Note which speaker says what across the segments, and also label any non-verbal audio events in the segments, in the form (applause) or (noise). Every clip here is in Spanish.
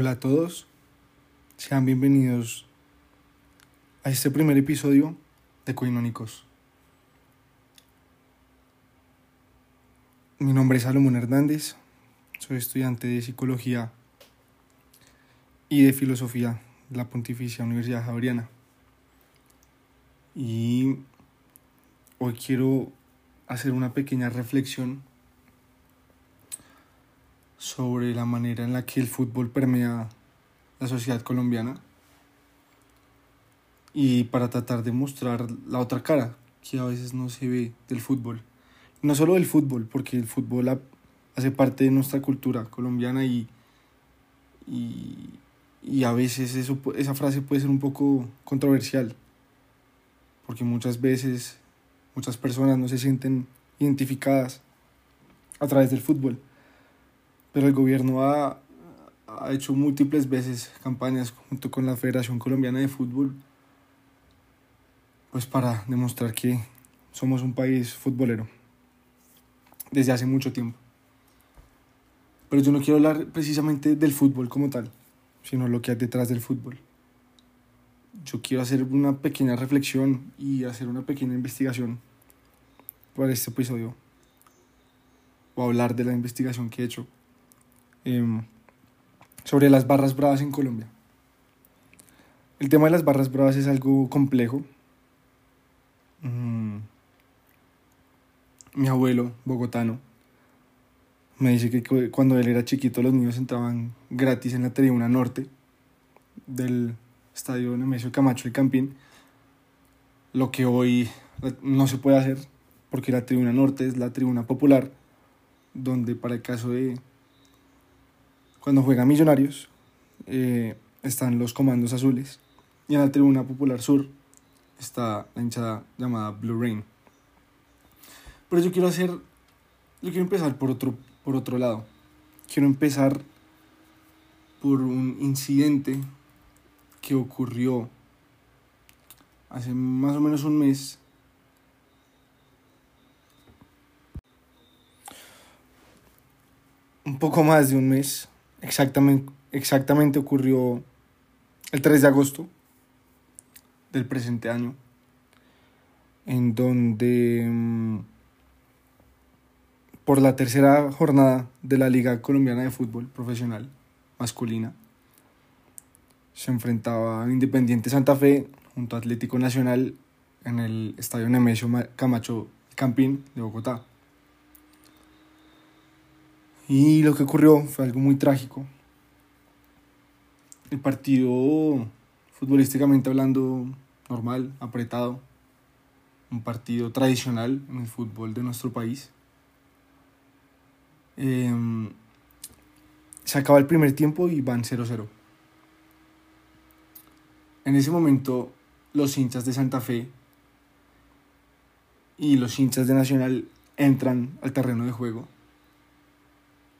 Speaker 1: Hola a todos, sean bienvenidos a este primer episodio de Coinónicos. Mi nombre es Salomón Hernández, soy estudiante de Psicología y de Filosofía de la Pontificia Universidad Javeriana. Y hoy quiero hacer una pequeña reflexión sobre la manera en la que el fútbol permea la sociedad colombiana y para tratar de mostrar la otra cara que a veces no se ve del fútbol. No solo del fútbol, porque el fútbol hace parte de nuestra cultura colombiana y, y, y a veces eso, esa frase puede ser un poco controversial, porque muchas veces muchas personas no se sienten identificadas a través del fútbol pero el gobierno ha, ha hecho múltiples veces campañas junto con la Federación Colombiana de Fútbol, pues para demostrar que somos un país futbolero desde hace mucho tiempo. Pero yo no quiero hablar precisamente del fútbol como tal, sino lo que hay detrás del fútbol. Yo quiero hacer una pequeña reflexión y hacer una pequeña investigación para este episodio. O hablar de la investigación que he hecho Em, sobre las barras bravas en Colombia. El tema de las barras bravas es algo complejo. Mm. Mi abuelo, bogotano, me dice que cuando él era chiquito los niños entraban gratis en la tribuna norte del estadio Nemesio Camacho y Campín, lo que hoy no se puede hacer porque la tribuna norte es la tribuna popular, donde para el caso de cuando juega Millonarios, eh, están los comandos azules. Y en la tribuna popular sur está la hinchada llamada Blue Rain. Pero yo quiero hacer. Yo quiero empezar por otro, por otro lado. Quiero empezar por un incidente que ocurrió hace más o menos un mes. Un poco más de un mes Exactamente, exactamente ocurrió el 3 de agosto del presente año, en donde mm, por la tercera jornada de la Liga Colombiana de Fútbol Profesional Masculina, se enfrentaba Independiente Santa Fe junto a Atlético Nacional en el Estadio Nemesio Camacho Campín de Bogotá. Y lo que ocurrió fue algo muy trágico. El partido, futbolísticamente hablando, normal, apretado. Un partido tradicional en el fútbol de nuestro país. Em, se acaba el primer tiempo y van 0-0. En ese momento, los hinchas de Santa Fe y los hinchas de Nacional entran al terreno de juego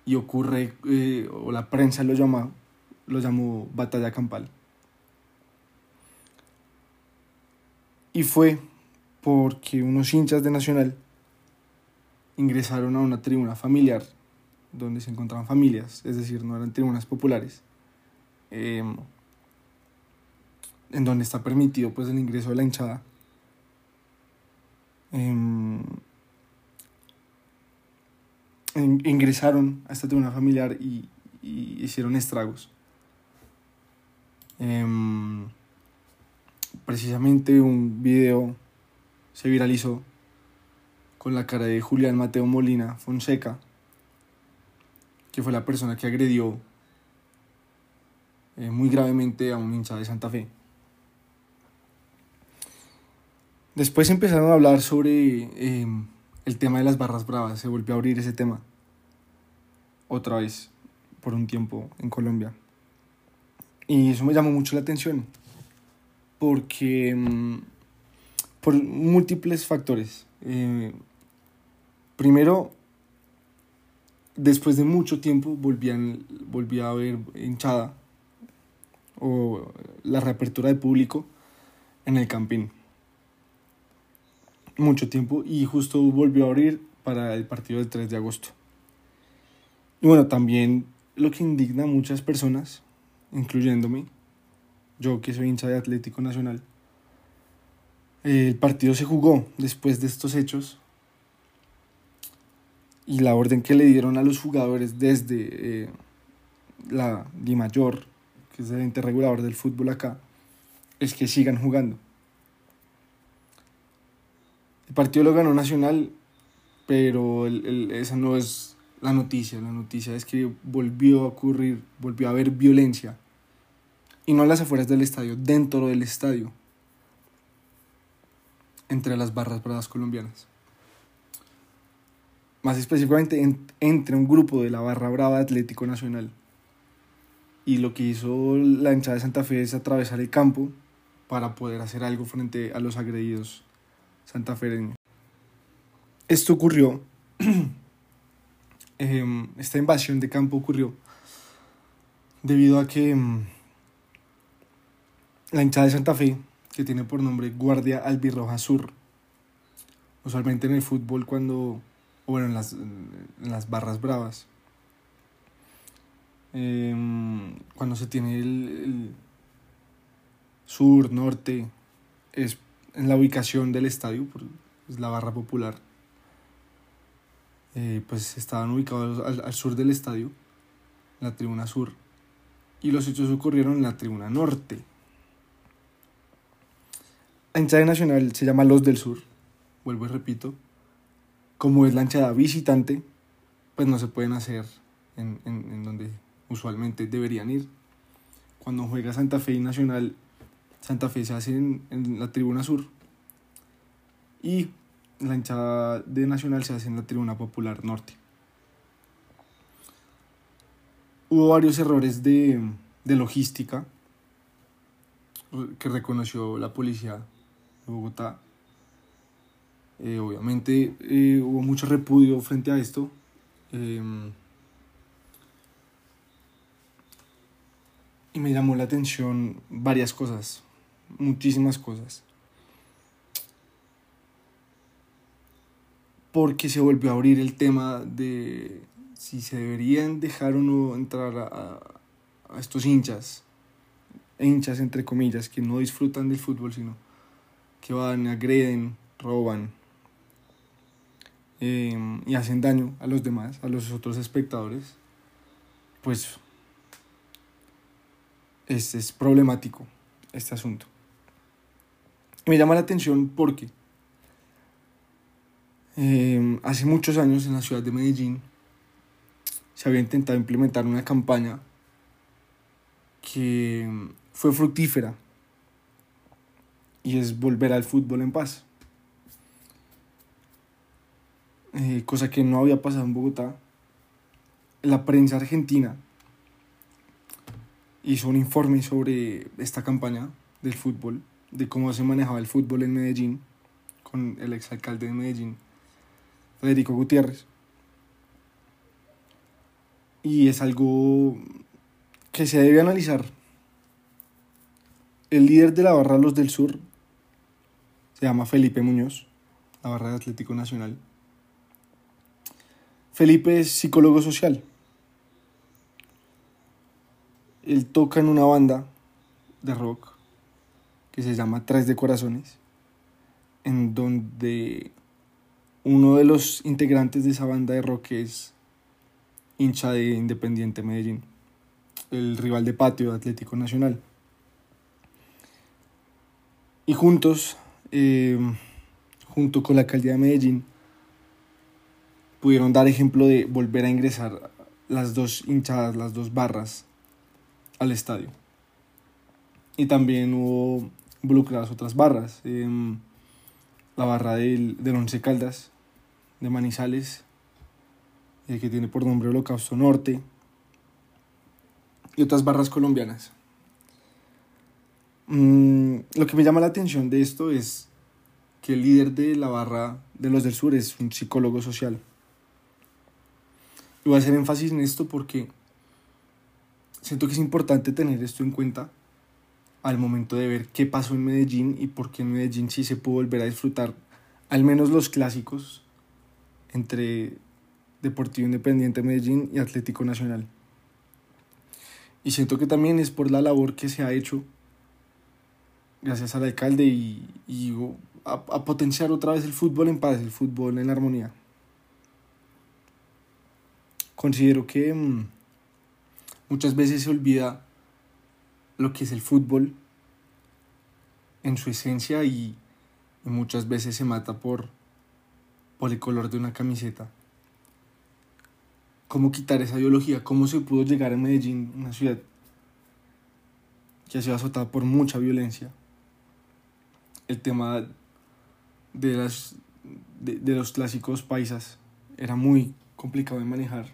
Speaker 1: y ocurre, eh, o la prensa lo llama, lo llamó batalla campal. Y fue porque unos hinchas de Nacional ingresaron a una tribuna familiar donde se encontraban familias, es decir, no eran tribunas populares, em, en donde está permitido pues el ingreso de la hinchada. Em, ingresaron a esta tribuna familiar y, hicieron estragos. Em, precisamente un video se viralizó con la cara de Julián Mateo Molina Fonseca, que fue la persona que agredió eh, muy gravemente a un hincha de Santa Fe. Después empezaron a hablar sobre em, el tema de las barras bravas, se volvió a abrir ese tema otra vez por un tiempo en Colombia. Y eso me llamó mucho la atención, porque mm, por múltiples factores. Eh, primero, después de mucho tiempo volvían, volví a ver hinchada o la reapertura de público en el campín mucho tiempo y justo volvió a abrir para el partido del 3 de agosto. Y bueno, también lo que indigna a muchas personas incluyéndome, yo que soy hincha de Atlético Nacional. El partido se jugó después de estos hechos y la orden que le dieron a los jugadores desde eh, la Di Mayor, que es el ente regulador del fútbol acá, es que sigan jugando. El partido lo ganó Nacional, pero esa no es la noticia. La noticia es que volvió a ocurrir, volvió a haber violencia. Y no a las afueras del estadio, dentro del estadio. Entre las barras bravas colombianas. Más específicamente entre un grupo de la barra brava Atlético Nacional. Y lo que hizo la hinchada de Santa Fe es atravesar el campo para poder hacer algo frente a los agredidos santafereños. Esto ocurrió (clears throat) Em, esta invasión de campo ocurrió debido a que em, la hinchada de Santa Fe, que tiene por nombre Guardia Albirroja Sur, usualmente en el fútbol cuando, o bueno, en las, en las barras bravas, em, cuando se tiene el, sur, norte, es en la ubicación del estadio, es la barra popular eh, pues estaban ubicados al, sur del estadio, la tribuna sur, y los hechos ocurrieron en la tribuna norte. La hinchada nacional se llama Los del Sur, vuelvo y repito, como es la hinchada visitante, pues no se pueden hacer en, en donde usualmente deberían ir. Cuando juega Santa Fe y Nacional, Santa Fe se hace en, en la tribuna sur y la hinchada de Nacional se hace en la Tribuna Popular Norte. Hubo varios errores de, logística que reconoció la policía de Bogotá. Eh, obviamente eh, hubo mucho repudio frente a esto. Em, y me llamó la atención varias cosas, muchísimas cosas. porque se volvió a abrir el tema de si se deberían dejar o no entrar a, estos hinchas, hinchas entre comillas, que no disfrutan del fútbol, sino que van, agreden, roban em, y hacen daño a los demás, a los otros espectadores, pues es, es problemático este asunto. Me llama la atención porque Em, hace muchos años en la ciudad de Medellín se había intentado implementar una campaña que fue fructífera y es volver al fútbol en paz. Eh, cosa que no había pasado en Bogotá. La prensa argentina hizo un informe sobre esta campaña del fútbol, de cómo se manejaba el fútbol en Medellín, con el exalcalde de Medellín, Federico Gutiérrez. Y es algo que se debe analizar. El líder de la barra Los del Sur se llama Felipe Muñoz, la barra de Atlético Nacional. Felipe es psicólogo social. Él toca en una banda de rock que se llama Tres de Corazones, en donde uno de los integrantes de esa banda de rock es hincha de Independiente Medellín, el rival de patio de Atlético Nacional. Y juntos, eh, junto con la alcaldía de Medellín, pudieron dar ejemplo de volver a ingresar las dos hinchadas, las dos barras al estadio. Y también hubo involucradas otras barras. Em, la barra del, del Once Caldas, de Manizales, eh, que tiene por nombre Holocausto Norte, y otras barras colombianas. Mm, lo que me llama la atención de esto es que el líder de la barra de los del sur es un psicólogo social. Y voy a hacer énfasis en esto porque siento que es importante tener esto en cuenta al momento de ver qué pasó en Medellín y por qué en Medellín sí se pudo volver a disfrutar al menos los clásicos entre Deportivo Independiente Medellín y Atlético Nacional. Y siento que también es por la labor que se ha hecho gracias al alcalde y, y a, a, potenciar otra vez el fútbol en paz, el fútbol en armonía. Considero que mmm, muchas veces se olvida lo que es el fútbol en su esencia y, muchas veces se mata por, por el color de una camiseta. ¿Cómo quitar esa ideología? ¿Cómo se pudo llegar a Medellín, una ciudad que ha sido azotada por mucha violencia? El tema de, las, de, de los clásicos paisas era muy complicado de manejar.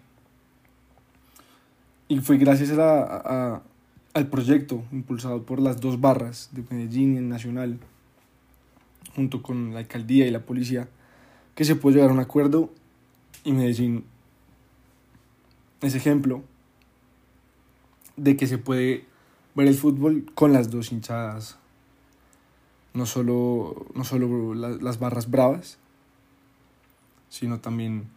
Speaker 1: Y fue gracias a, al proyecto impulsado por las dos barras de Medellín y el Nacional, junto con la alcaldía y la policía, que se pudo llegar a un acuerdo y Medellín es ejemplo de que se puede ver el fútbol con las dos hinchadas. No solo, no solo la, las barras bravas, sino también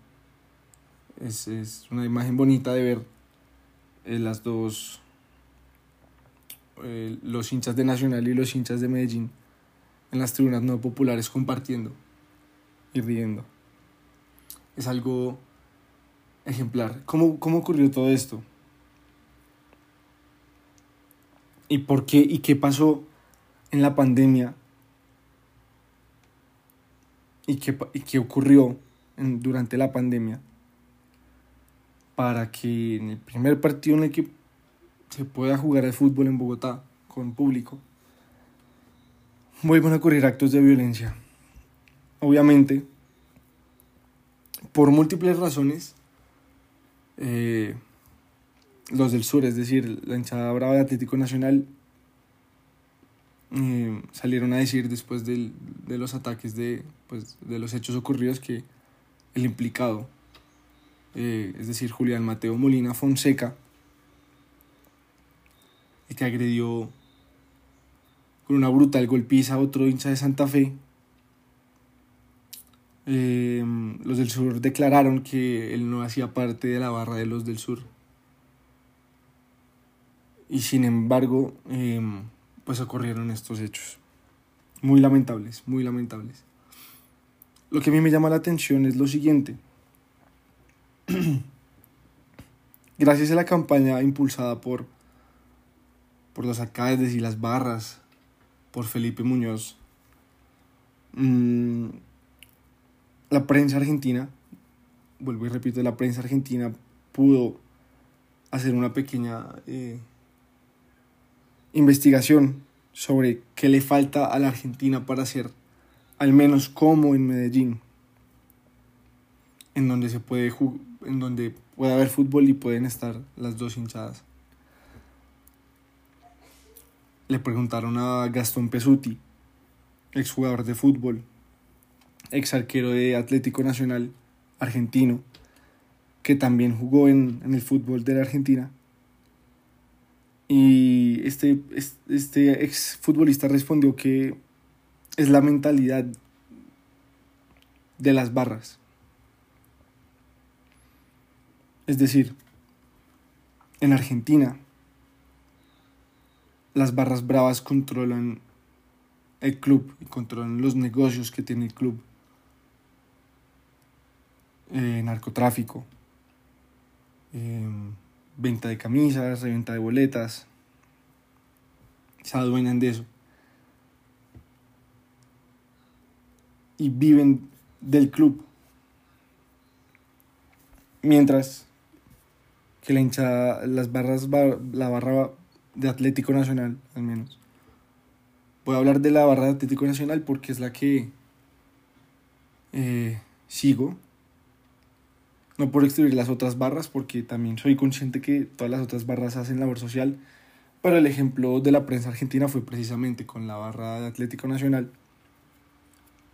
Speaker 1: es, es, una imagen bonita de ver eh, las dos, eh, los hinchas de Nacional y los hinchas de Medellín en las tribunas no populares compartiendo y riendo. Es algo ejemplar. ¿Cómo, cómo ocurrió todo esto? ¿Y por qué? ¿Y qué pasó en la pandemia? ¿Y qué, y qué ocurrió durante la pandemia? Para que en el primer partido en el se pueda jugar el fútbol en Bogotá con público, vuelvan a ocurrir actos de violencia. Obviamente, por múltiples razones, eh, los del sur, es decir, la hinchada brava de Atlético Nacional, eh, salieron a decir después del, de los ataques de, pues, de los hechos ocurridos que el implicado, eh, es decir, Julián Mateo Molina Fonseca, que agredió con una brutal golpiza a otro hincha de Santa Fe, eh, los del sur declararon que él no hacía parte de la barra de los del sur. Y sin embargo, eh, pues ocurrieron estos hechos. Muy lamentables, muy lamentables. Lo que a mí me llama la atención es lo siguiente. (clears throat) Gracias a la campaña impulsada por, por los alcaldes y las barras, por Felipe Muñoz, mmm, la prensa argentina, vuelvo y repito, la prensa argentina pudo hacer una pequeña eh, investigación sobre qué le falta a la Argentina para ser al menos como en Medellín, en donde se puede en donde puede haber fútbol y pueden estar las dos hinchadas. Le preguntaron a Gastón Pesuti, exjugador de fútbol, ex arquero de Atlético Nacional argentino, que también jugó en, el fútbol de la Argentina. Y este, este ex futbolista respondió que es la mentalidad de las barras. Es decir, en Argentina, las barras bravas controlan el club y controlan los negocios que tiene el club eh, narcotráfico, eh, venta de camisas, reventa de boletas, se adueñan de eso. Y viven del club. Mientras que la hinchada, las barras, la barra de Atlético Nacional, al menos. Voy a hablar de la barra de Atlético Nacional porque es la que eh, sigo no por excluir las otras barras, porque también soy consciente que todas las otras barras hacen labor social, pero el ejemplo de la prensa argentina fue precisamente con la barra de Atlético Nacional,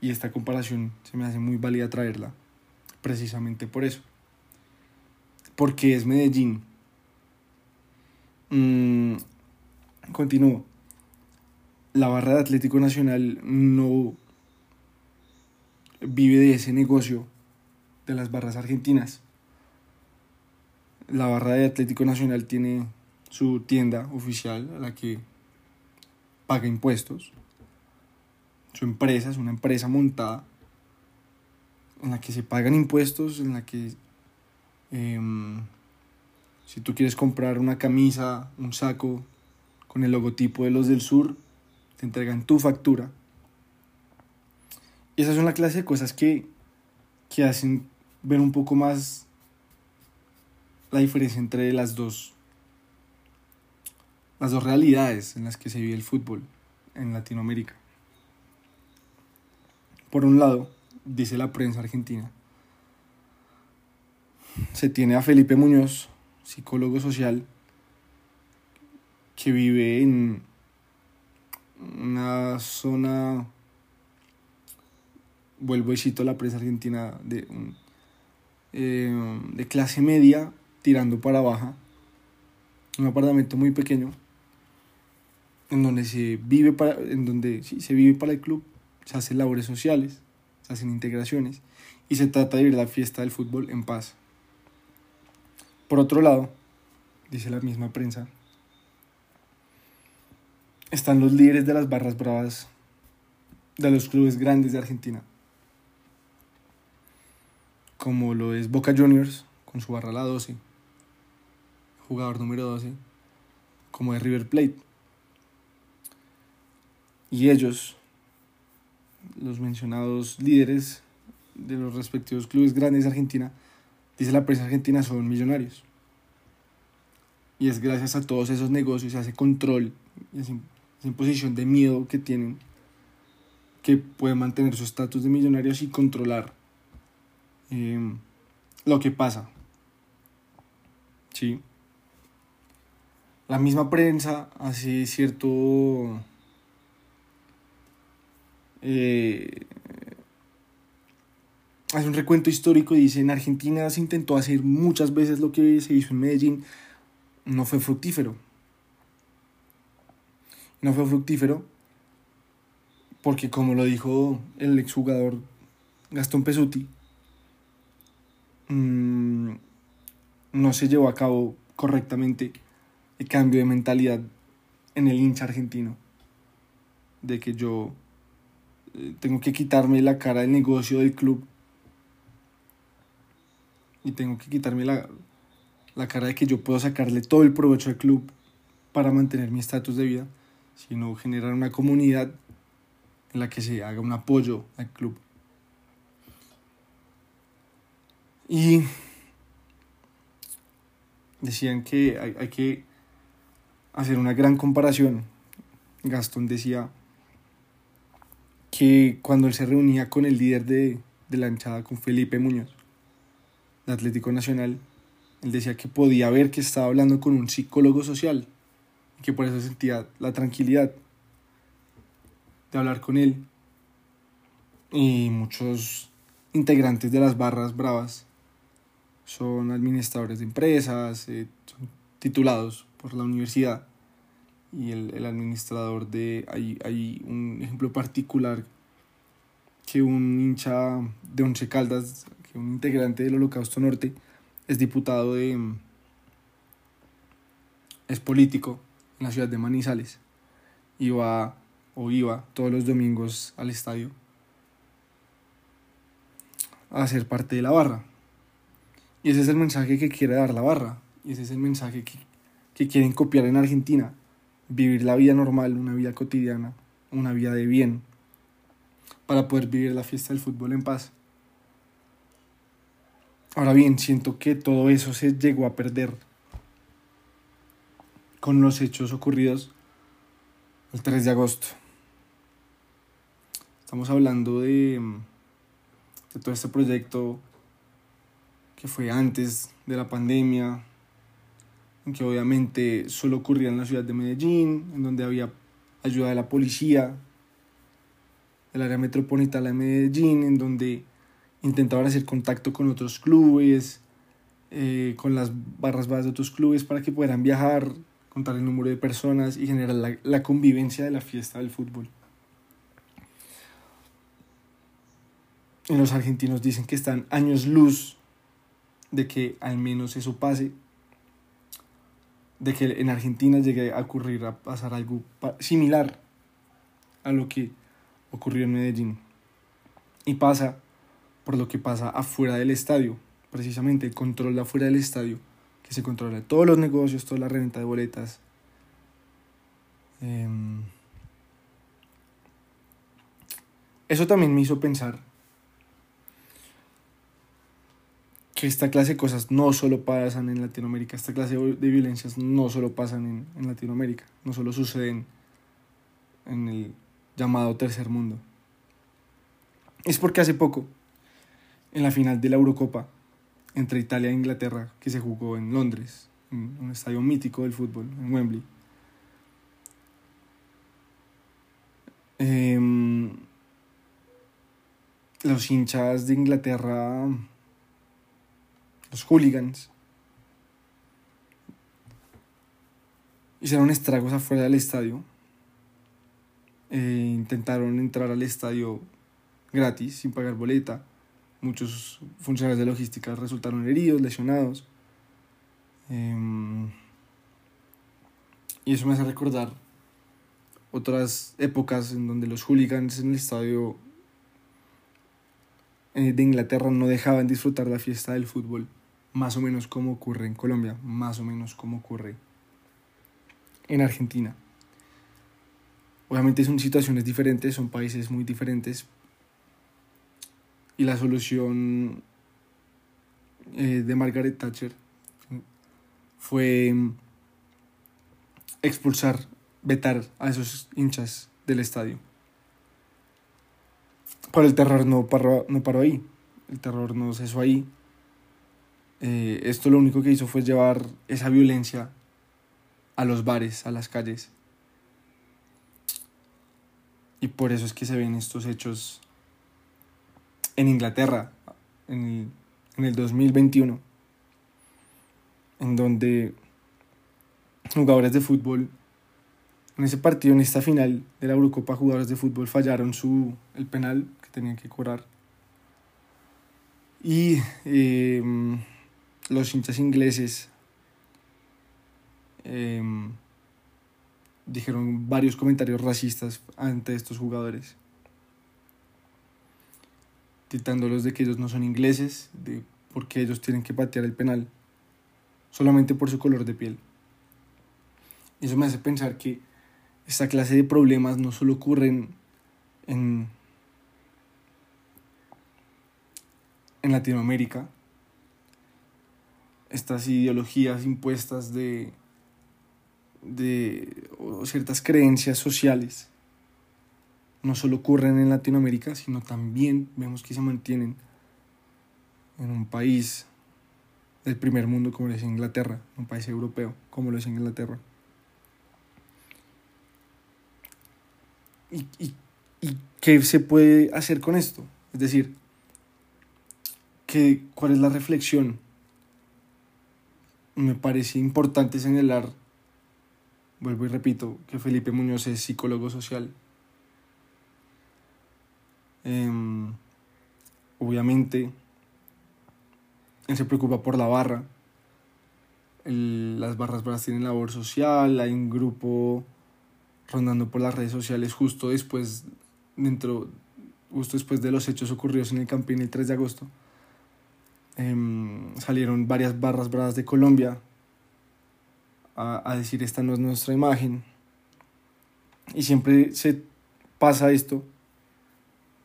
Speaker 1: y esta comparación se me hace muy válida traerla, precisamente por eso. Porque es Medellín. Mm, continúo. La barra de Atlético Nacional no vive de ese negocio de las barras argentinas. La barra de Atlético Nacional tiene su tienda oficial a la que paga impuestos. Su empresa es una empresa montada en la que se pagan impuestos, en la que em, si tú quieres comprar una camisa, un saco con el logotipo de los del sur, te entregan tu factura. Y esas son la clase de cosas que, que hacen ver un poco más la diferencia entre las dos las dos realidades en las que se vive el fútbol en Latinoamérica. Por un lado, dice la prensa argentina, se tiene a Felipe Muñoz, psicólogo social, que vive en una zona, vuelvo y cito la prensa argentina, de, eh, de clase media tirando para baja, un apartamento muy pequeño, en donde se vive para, en donde se vive para el club, se hacen labores sociales, se hacen integraciones y se trata de ir a la fiesta del fútbol en paz. Por otro lado, dice la misma prensa, están los líderes de las barras bravas de los clubes grandes de Argentina, como lo es Boca Juniors con su barra la 12, jugador número 12, como es River Plate y ellos, los mencionados líderes de los respectivos clubes grandes de Argentina, dice la prensa argentina, son millonarios. Y es gracias a todos esos negocios, a ese control, y a esa imposición de miedo que tienen, que pueden mantener su estatus de millonarios y controlar eh, lo que pasa. ¿Sí? La misma prensa hace cierto eh, hace un recuento histórico y dice, en Argentina se intentó hacer muchas veces lo que se hizo en Medellín, no fue fructífero. No fue fructífero porque como lo dijo el exjugador Gastón Pesuti, mm, no se llevó a cabo correctamente el cambio de mentalidad en el hincha argentino. De que yo tengo que quitarme la cara del negocio del club y tengo que quitarme la, la cara de que yo puedo sacarle todo el provecho al club para mantener mi estatus de vida, sino generar una comunidad en la que se haga un apoyo al club. Y decían que hay, hay que hacer una gran comparación. Gastón decía, que cuando él se reunía con el líder de, de la hinchada, con Felipe Muñoz, de Atlético Nacional, él decía que podía ver que estaba hablando con un psicólogo social, que por eso sentía la tranquilidad de hablar con él. Y muchos integrantes de las barras bravas son administradores de empresas, eh, son titulados por la universidad y el, el administrador de... Hay, hay, un ejemplo particular que un hincha de Once Caldas, que un integrante del Holocausto Norte, es diputado de... es político en la ciudad de Manizales. Iba o iba todos los domingos al estadio a ser parte de la barra. Y ese es el mensaje que quiere dar la barra. Y ese es el mensaje que, que quieren copiar en Argentina vivir la vida normal, una vida cotidiana, una vida de bien, para poder vivir la fiesta del fútbol en paz. Ahora bien, siento que todo eso se llegó a perder con los hechos ocurridos el 3 de agosto. Estamos hablando de, todo este proyecto que fue antes de la pandemia, que obviamente solo ocurría en la ciudad de Medellín, en donde había ayuda de la policía, del área metropolitana de Medellín, en donde intentaban hacer contacto con otros clubes, eh, con las barras bajas de otros clubes para que pudieran viajar, contar el número de personas y generar la, la convivencia de la fiesta del fútbol. Y los argentinos dicen que están años luz de que al menos eso pase de que en Argentina llegue a ocurrir, a pasar algo similar a lo que ocurrió en Medellín. Y pasa por lo que pasa afuera del estadio, precisamente el control afuera del estadio, que se controla todos los negocios, toda la renta de boletas. Em, eso también me hizo pensar que esta clase de cosas no solo pasan en Latinoamérica, esta clase de violencias no solo pasan en, en Latinoamérica, no solo suceden en el llamado tercer mundo. Es porque hace poco, en la final de la Eurocopa entre Italia e Inglaterra, que se jugó en Londres, en un estadio mítico del fútbol, en Wembley, em, los hinchas de Inglaterra, los hooligans, hicieron estragos afuera del estadio. Eh, intentaron entrar al estadio gratis, sin pagar boleta. Muchos funcionarios de logística resultaron heridos, lesionados. Em, y eso me hace recordar otras épocas en donde los hooligans en el estadio eh, de Inglaterra no dejaban disfrutar la fiesta del fútbol, más o menos como ocurre en Colombia, más o menos como ocurre en Argentina. Obviamente son situaciones diferentes, son países muy diferentes, y la solución eh, de Margaret Thatcher fue mm, expulsar, vetar a esos hinchas del estadio. Pero el terror no paró, no paró ahí, el terror no cesó ahí. Eh, esto lo único que hizo fue llevar esa violencia a los bares, a las calles. Y por eso es que se ven estos hechos en Inglaterra en el, 2021, en donde jugadores de fútbol, en ese partido, en esta final de la Eurocopa, jugadores de fútbol fallaron su, el penal que tenían que cobrar. Y em, los hinchas ingleses em, dijeron varios comentarios racistas ante estos jugadores quitándolos de que ellos no son ingleses, de porque ellos tienen que patear el penal, solamente por su color de piel. Eso me hace pensar que esta clase de problemas no solo ocurren en, en Latinoamérica, estas ideologías impuestas de, de ciertas creencias sociales no solo ocurren en Latinoamérica, sino también vemos que se mantienen en un país del primer mundo como lo es Inglaterra, un país europeo como lo es Inglaterra. ¿Y, y, y qué se puede hacer con esto? Es decir, ¿qué, ¿cuál es la reflexión? Me parece importante señalar, vuelvo y repito, que Felipe Muñoz es psicólogo social Em, obviamente, él se preocupa por la barra. las barras bravas tienen labor social, hay un grupo rondando por las redes sociales justo después, dentro, justo después de los hechos ocurridos en el Campín el 3 de agosto. Em, salieron varias barras bravas de Colombia a, a decir esta no es nuestra imagen. Y siempre se pasa esto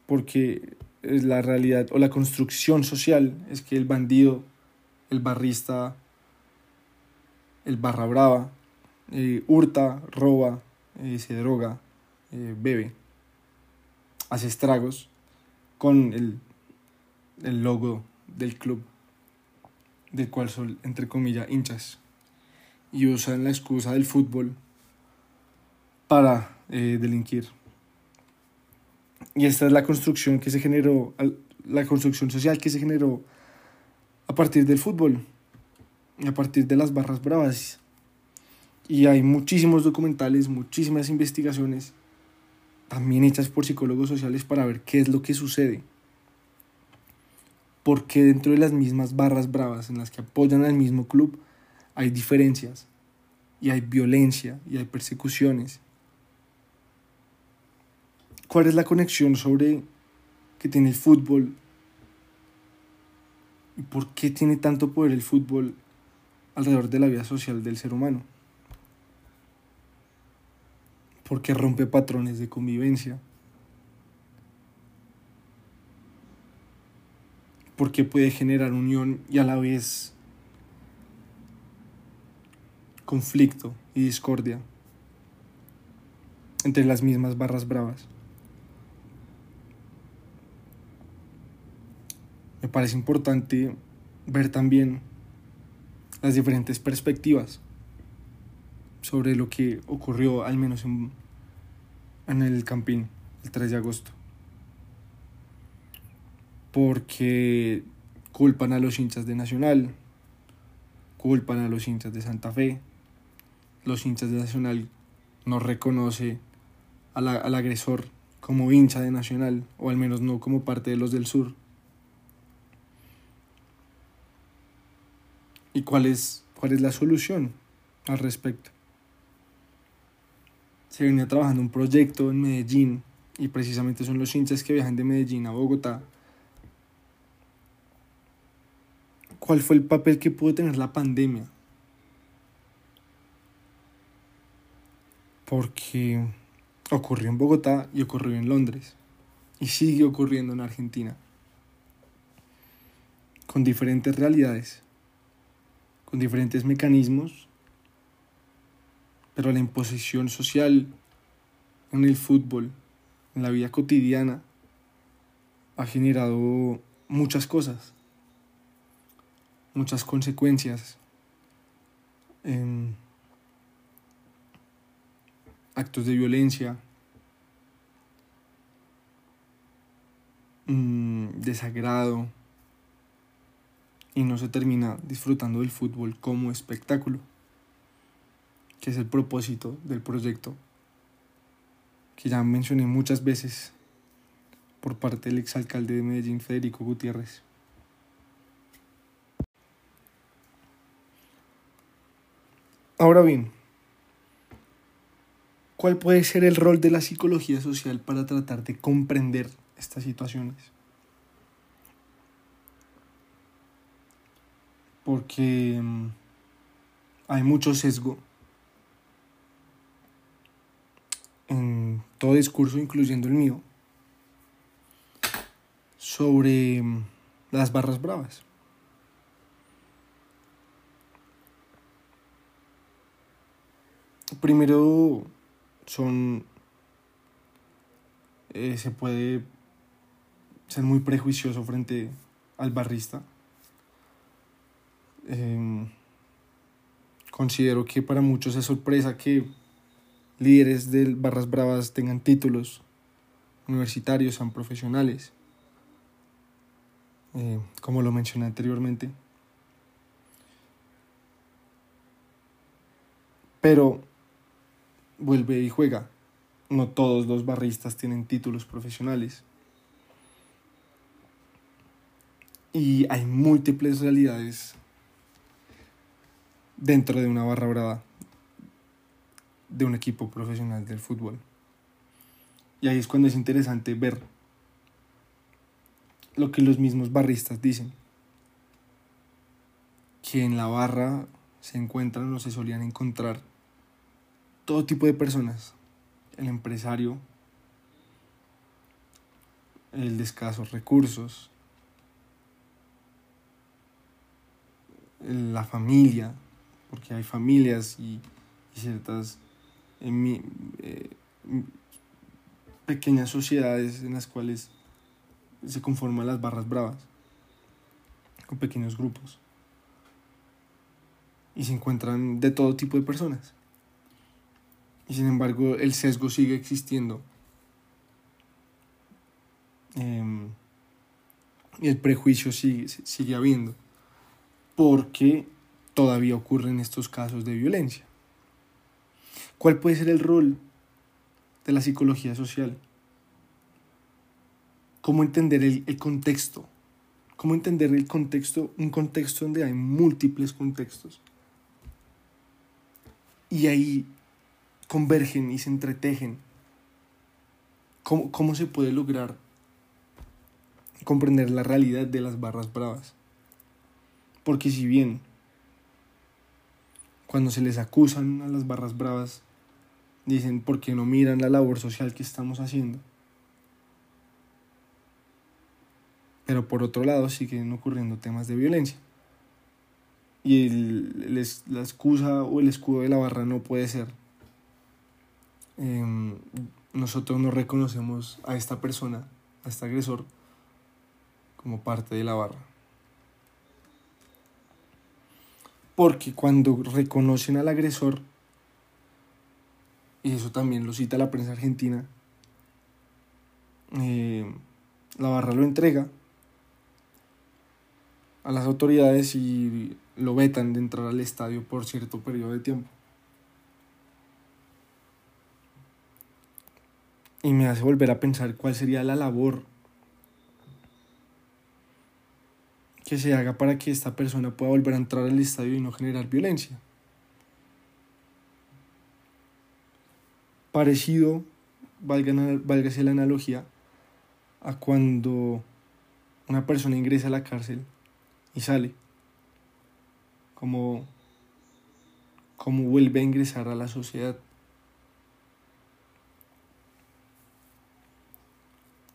Speaker 1: porque es la realidad o la construcción social es que el bandido, el barrista, el barra brava, eh, hurta, roba, eh, se droga, eh, bebe, hace estragos con el, el logo del club, del cual son, entre comillas, hinchas, y usan la excusa del fútbol para delinquir. Y esta es la construcción que se generó, la construcción social que se generó a partir del fútbol, a partir de las barras bravas. Y hay muchísimos documentales, muchísimas investigaciones, también hechas por psicólogos sociales para ver qué es lo que sucede. Porque dentro de las mismas barras bravas en las que apoyan al mismo club hay diferencias. y hay violencia y hay persecuciones. ¿Cuál es la conexión sobre que tiene el fútbol? ¿Y por qué tiene tanto poder el fútbol alrededor de la vida social del ser humano? Porque rompe patrones de convivencia. Porque puede generar unión y a la vez conflicto y discordia entre las mismas barras bravas. Me parece importante ver también las diferentes perspectivas sobre lo que ocurrió al menos en, en el Campín el 3 de agosto. Porque culpan a los hinchas de Nacional, culpan a los hinchas de Santa Fe, los hinchas de Nacional no reconoce al agresor como hincha de Nacional, o al menos no como parte de los del sur. ¿Y cuál es, cuál es la solución al respecto? Se venía trabajando un proyecto en Medellín y precisamente son los hinchas que viajan de Medellín a Bogotá. ¿Cuál fue el papel que pudo tener la pandemia porque ocurrió en Bogotá y ocurrió en Londres y sigue ocurriendo en Argentina, con diferentes realidades, con diferentes mecanismos, pero la imposición social en el fútbol, en la vida cotidiana, ha generado muchas cosas, muchas consecuencias. En actos de violencia, mm, desagrado, y no se termina disfrutando del fútbol como espectáculo, que es el propósito del proyecto, que ya mencioné muchas veces por parte del exalcalde de Medellín, Federico Gutiérrez. Ahora bien, ¿Cuál puede ser el rol de la psicología social para tratar de comprender estas situaciones? Porque mm, hay mucho sesgo en todo discurso, incluyendo el mío, sobre mm, las barras bravas. Primero, son... Eh, se puede ser muy prejuicioso frente al barrista. Em, considero que para muchos es sorpresa que líderes de barras bravas tengan títulos universitarios, sean profesionales, eh, como lo mencioné anteriormente. Pero vuelve y juega. No todos los barristas tienen títulos profesionales. Y hay múltiples realidades dentro de una barra brava de un equipo profesional del fútbol. Y ahí es cuando es interesante ver lo que los mismos barristas dicen. Que en la barra se encuentran o se solían encontrar todo tipo de personas. El empresario, el de escasos recursos, la familia, porque hay familias y, ciertas eh, pequeñas sociedades en las cuales se conforman las barras bravas, con pequeños grupos. Y se encuentran de todo tipo de personas. Y sin embargo el sesgo sigue existiendo. Em, y el prejuicio sigue, sigue habiendo. Porque todavía ocurren estos casos de violencia. ¿Cuál puede ser el rol de la psicología social? ¿Cómo entender el, el contexto? ¿Cómo entender el contexto? Un contexto donde hay múltiples contextos y ahí convergen y se entretejen. ¿Cómo, ¿Cómo se puede lograr comprender la realidad de las barras bravas? Porque si bien cuando se les acusan a las barras bravas, dicen, ¿por qué no miran la labor social que estamos haciendo? Pero por otro lado siguen ocurriendo temas de violencia. Y el, la excusa o el escudo de la barra no puede ser. Em, nosotros no reconocemos a esta persona, a este agresor, como parte de la barra. Porque cuando reconocen al agresor, y eso también lo cita la prensa argentina, eh, la barra lo entrega a las autoridades y lo vetan de entrar al estadio por cierto periodo de tiempo. Y me hace volver a pensar cuál sería la labor que se haga para que esta persona pueda volver a entrar al estadio y no generar violencia. Parecido, valga, válgase la analogía, a cuando una persona ingresa a la cárcel y sale, como, como vuelve a ingresar a la sociedad.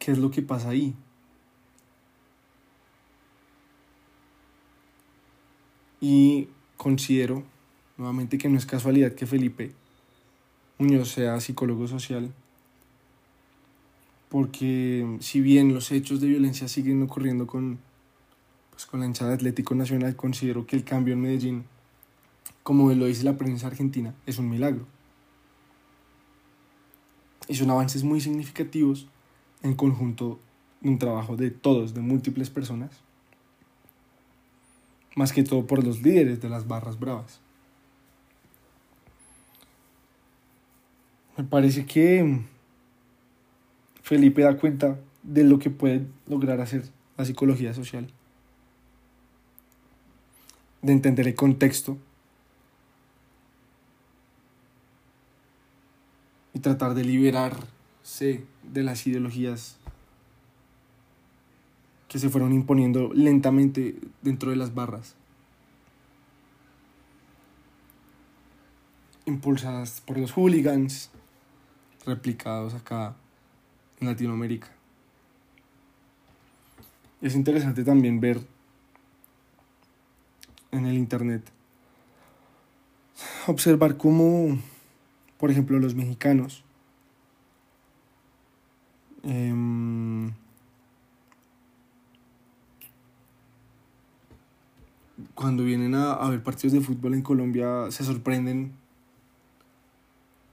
Speaker 1: ¿Qué es lo que pasa ahí? Y considero nuevamente que no es casualidad que Felipe Muñoz sea psicólogo social, porque si bien los hechos de violencia siguen ocurriendo con, pues con la hinchada Atlético Nacional, considero que el cambio en Medellín, como lo dice la prensa argentina, es un milagro. Y son avances muy significativos en conjunto de un trabajo de todos, de múltiples personas, más que todo por los líderes de las barras bravas. Me parece que Felipe da cuenta de lo que puede lograr hacer la psicología social, de entender el contexto y tratar de liberarse de las ideologías que se fueron imponiendo lentamente dentro de las barras. Impulsadas por los hooligans, replicados acá en Latinoamérica. Es interesante también ver en el Internet, observar cómo, por ejemplo, los mexicanos eh, cuando vienen a, ver partidos de fútbol en Colombia se sorprenden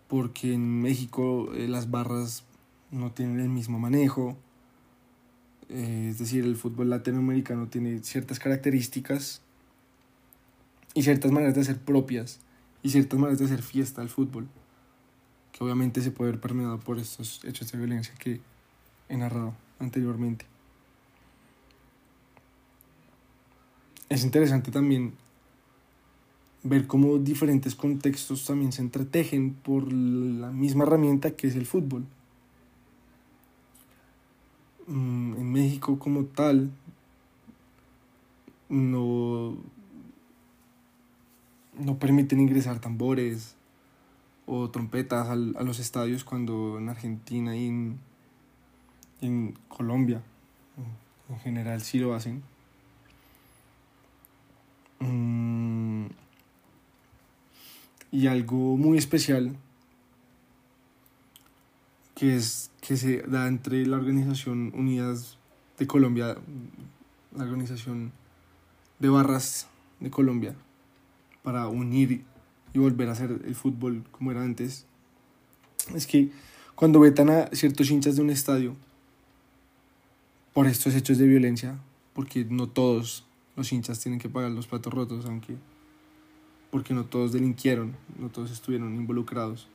Speaker 1: porque en México eh, las barras no tienen el mismo manejo. Eh, es decir, el fútbol latinoamericano tiene ciertas características y ciertas maneras de ser propias y ciertas maneras de hacer fiesta al fútbol, que obviamente se puede ver permeado por estos hechos de violencia que he narrado anteriormente. Es interesante también ver cómo diferentes contextos también se entretejen por la misma herramienta que es el fútbol. Mm, en México como tal no, no permiten ingresar tambores o trompetas a los estadios cuando en Argentina y en Colombia en general sí lo hacen. Mm, y algo muy especial que es que se da entre la organización Unidas de Colombia, la organización de barras de Colombia, para unir y volver a hacer el fútbol como era antes, es que cuando vetan a ciertos hinchas de un estadio por estos hechos de violencia, porque no todos los hinchas tienen que pagar los platos rotos, aunque porque no todos delinquieron, no todos estuvieron involucrados.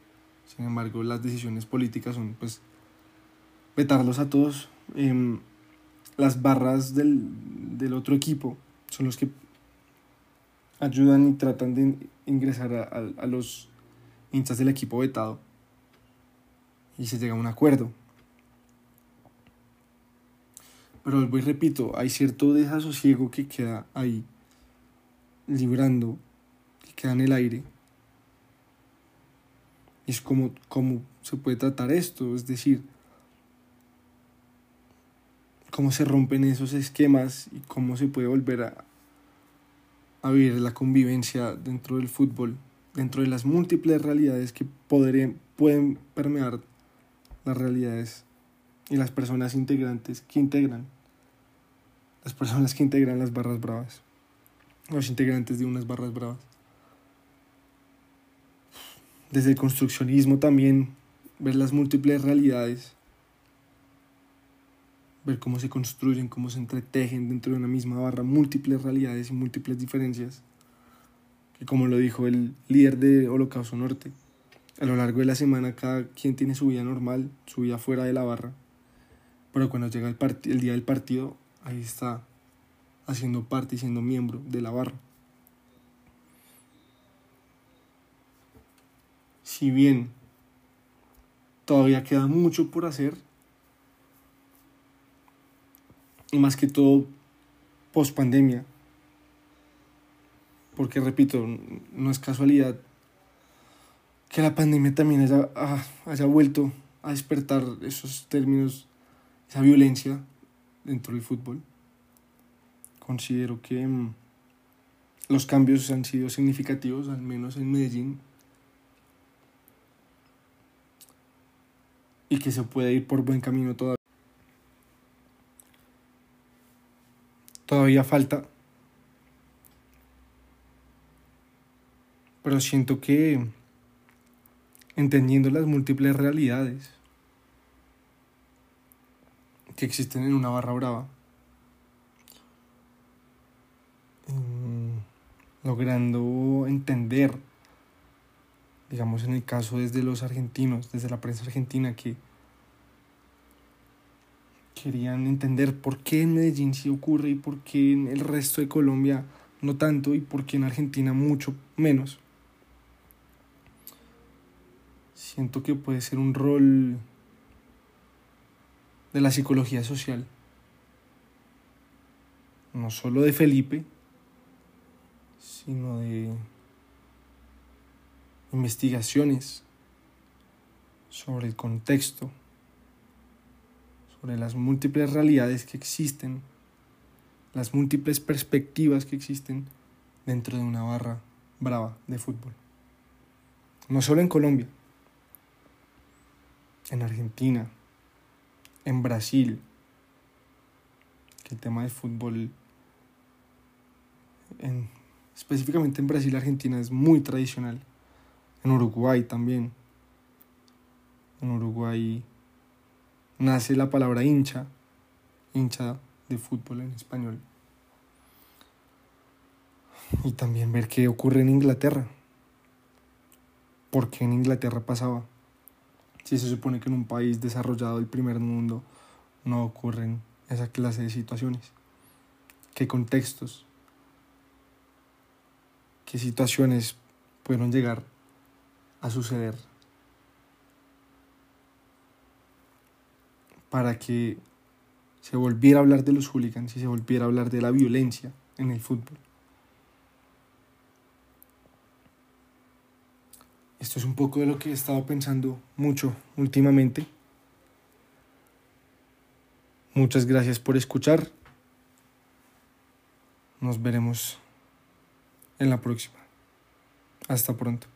Speaker 1: Sin embargo, las decisiones políticas son pues vetarlos a todos. Em, las barras del, del, otro equipo son los que ayudan y tratan de ingresar a, a, los hinchas del equipo vetado y se llega a un acuerdo. Pero vuelvo y repito, hay cierto desasosiego que queda ahí, librando, que queda en el aire. Y es como, cómo se puede tratar esto, es decir, cómo se rompen esos esquemas y cómo se puede volver a, a vivir la convivencia dentro del fútbol, dentro de las múltiples realidades que podrían, pueden permear las realidades y las personas integrantes que integran, las personas que integran las barras bravas, los integrantes de unas barras bravas. Desde el construccionismo también, ver las múltiples realidades ver cómo se construyen, cómo se entretejen dentro de una misma barra múltiples realidades y múltiples diferencias. Que como lo dijo el líder de Holocausto Norte, a lo largo de la semana cada quien tiene su vida normal, su vida fuera de la barra, pero cuando llega el, el día del partido, ahí está haciendo parte y siendo miembro de la barra. Si bien todavía queda mucho por hacer, y más que todo post pandemia. Porque repito, no es casualidad que la pandemia también haya, haya vuelto a despertar esos términos, esa violencia dentro del fútbol. Considero que mm, los cambios han sido significativos, al menos en Medellín, y que se puede ir por buen camino todavía. Todavía falta. Pero siento que entendiendo las múltiples realidades que existen en una barra brava, mm, logrando entender, digamos en el caso desde los argentinos, desde la prensa argentina, que querían entender por qué en Medellín sí ocurre y por qué en el resto de Colombia no tanto y por qué en Argentina mucho menos. Siento que puede ser un rol de la psicología social, no solo de Felipe, sino de investigaciones sobre el contexto sobre las múltiples realidades que existen, las múltiples perspectivas que existen dentro de una barra brava de fútbol. No solo en Colombia, en Argentina, en Brasil, el tema de fútbol, en, específicamente en Brasil Argentina, es muy tradicional. En Uruguay también. En Uruguay nace la palabra hincha, hincha de fútbol en español. Y también ver qué ocurre en Inglaterra. ¿Por qué en Inglaterra pasaba? Si se supone que en un país desarrollado del primer mundo no ocurren esa clase de situaciones. ¿Qué contextos? ¿Qué situaciones pudieron llegar a suceder para que se volviera a hablar de los hooligans y se volviera a hablar de la violencia en el fútbol. Esto es un poco de lo que he estado pensando mucho últimamente. Muchas gracias por escuchar. Nos veremos en la próxima. Hasta pronto.